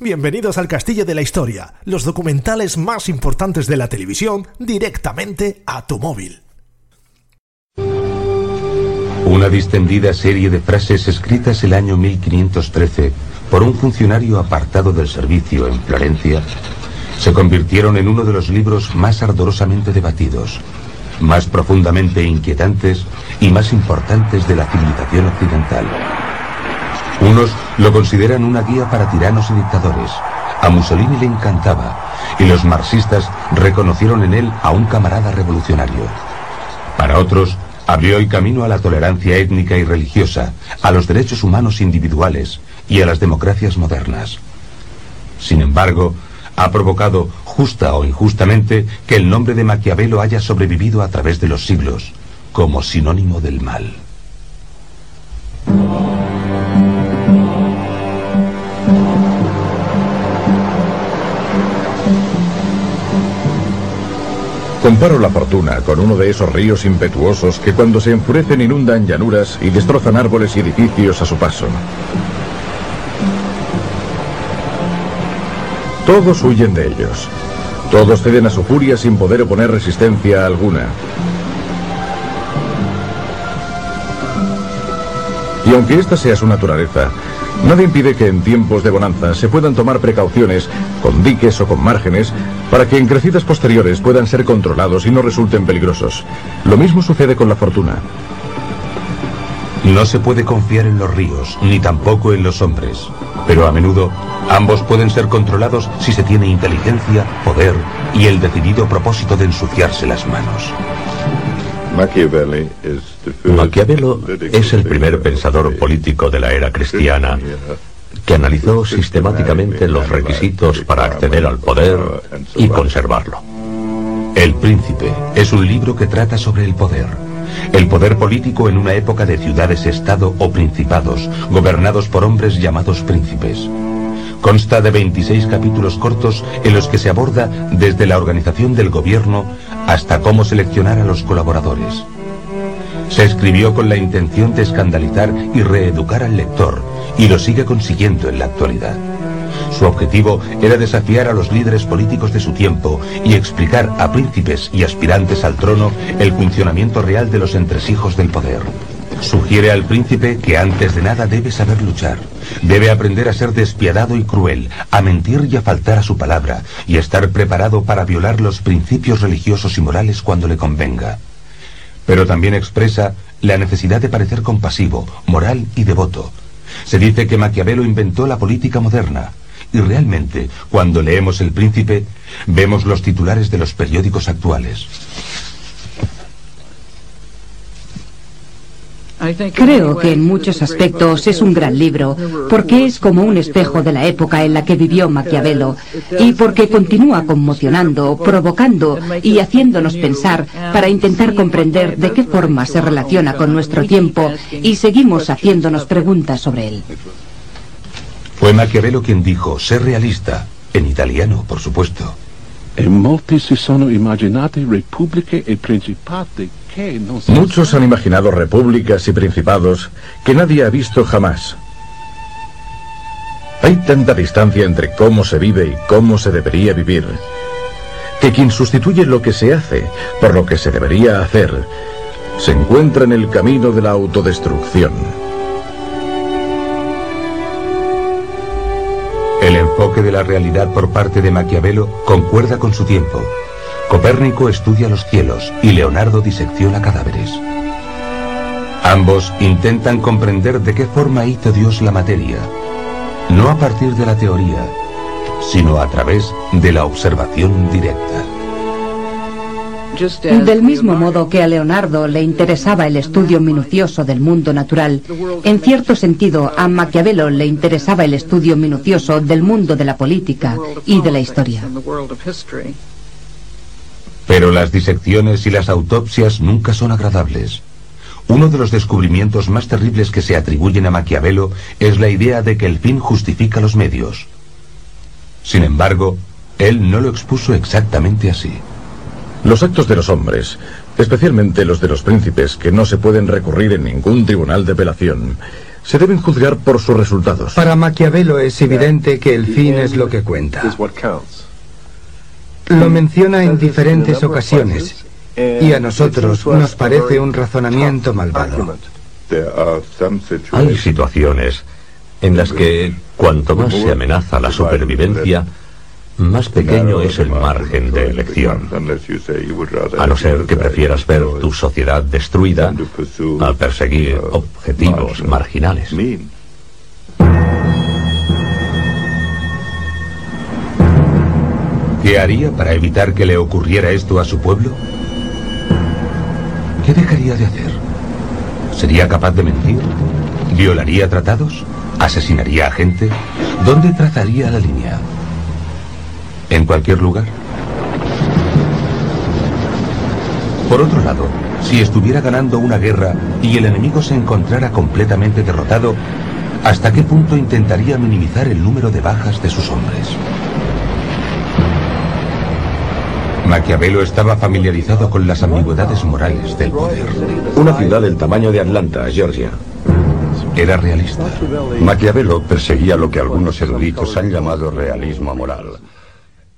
Bienvenidos al Castillo de la Historia, los documentales más importantes de la televisión directamente a tu móvil. Una distendida serie de frases escritas el año 1513 por un funcionario apartado del servicio en Florencia se convirtieron en uno de los libros más ardorosamente debatidos, más profundamente inquietantes y más importantes de la civilización occidental. Unos lo consideran una guía para tiranos y dictadores. A Mussolini le encantaba y los marxistas reconocieron en él a un camarada revolucionario. Para otros, abrió el camino a la tolerancia étnica y religiosa, a los derechos humanos individuales y a las democracias modernas. Sin embargo, ha provocado, justa o injustamente, que el nombre de Maquiavelo haya sobrevivido a través de los siglos, como sinónimo del mal. Comparo la fortuna con uno de esos ríos impetuosos que cuando se enfurecen inundan llanuras y destrozan árboles y edificios a su paso. Todos huyen de ellos. Todos ceden a su furia sin poder oponer resistencia alguna. Y aunque esta sea su naturaleza, nada impide que en tiempos de bonanza se puedan tomar precauciones, con diques o con márgenes, para que en crecidas posteriores puedan ser controlados y no resulten peligrosos. Lo mismo sucede con la fortuna. No se puede confiar en los ríos, ni tampoco en los hombres. Pero a menudo ambos pueden ser controlados si se tiene inteligencia, poder y el decidido propósito de ensuciarse las manos. Maquiavelo es el primer pensador político de la era cristiana que analizó sistemáticamente los requisitos para acceder al poder y conservarlo. El Príncipe es un libro que trata sobre el poder. El poder político en una época de ciudades-estado o principados, gobernados por hombres llamados príncipes. Consta de 26 capítulos cortos en los que se aborda desde la organización del gobierno hasta cómo seleccionar a los colaboradores. Se escribió con la intención de escandalizar y reeducar al lector, y lo sigue consiguiendo en la actualidad. Su objetivo era desafiar a los líderes políticos de su tiempo y explicar a príncipes y aspirantes al trono el funcionamiento real de los entresijos del poder. Sugiere al príncipe que antes de nada debe saber luchar. Debe aprender a ser despiadado y cruel, a mentir y a faltar a su palabra, y estar preparado para violar los principios religiosos y morales cuando le convenga. Pero también expresa la necesidad de parecer compasivo, moral y devoto. Se dice que Maquiavelo inventó la política moderna, y realmente, cuando leemos El Príncipe, vemos los titulares de los periódicos actuales. Creo que en muchos aspectos es un gran libro, porque es como un espejo de la época en la que vivió Maquiavelo, y porque continúa conmocionando, provocando y haciéndonos pensar para intentar comprender de qué forma se relaciona con nuestro tiempo y seguimos haciéndonos preguntas sobre él. Fue Maquiavelo quien dijo, ser realista, en italiano, por supuesto. Muchos han imaginado repúblicas y principados que nadie ha visto jamás. Hay tanta distancia entre cómo se vive y cómo se debería vivir, que quien sustituye lo que se hace por lo que se debería hacer, se encuentra en el camino de la autodestrucción. Enfoque de la realidad por parte de Maquiavelo concuerda con su tiempo. Copérnico estudia los cielos y Leonardo disecciona cadáveres. Ambos intentan comprender de qué forma hizo Dios la materia, no a partir de la teoría, sino a través de la observación directa. Del mismo modo que a Leonardo le interesaba el estudio minucioso del mundo natural, en cierto sentido a Maquiavelo le interesaba el estudio minucioso del mundo de la política y de la historia. Pero las disecciones y las autopsias nunca son agradables. Uno de los descubrimientos más terribles que se atribuyen a Maquiavelo es la idea de que el fin justifica los medios. Sin embargo, él no lo expuso exactamente así. Los actos de los hombres, especialmente los de los príncipes, que no se pueden recurrir en ningún tribunal de apelación, se deben juzgar por sus resultados. Para Maquiavelo es evidente que el fin es lo que cuenta. Lo menciona en diferentes ocasiones y a nosotros nos parece un razonamiento malvado. Hay situaciones en las que cuanto más se amenaza la supervivencia, más pequeño es el margen de elección. A no ser que prefieras ver tu sociedad destruida a perseguir objetivos marginales. ¿Qué haría para evitar que le ocurriera esto a su pueblo? ¿Qué dejaría de hacer? ¿Sería capaz de mentir? ¿Violaría tratados? ¿Asesinaría a gente? ¿Dónde trazaría la línea? ¿En cualquier lugar? Por otro lado, si estuviera ganando una guerra y el enemigo se encontrara completamente derrotado, ¿hasta qué punto intentaría minimizar el número de bajas de sus hombres? Maquiavelo estaba familiarizado con las ambigüedades morales del poder. Una ciudad del tamaño de Atlanta, Georgia. Era realista. Maquiavelo perseguía lo que algunos eruditos han llamado realismo moral.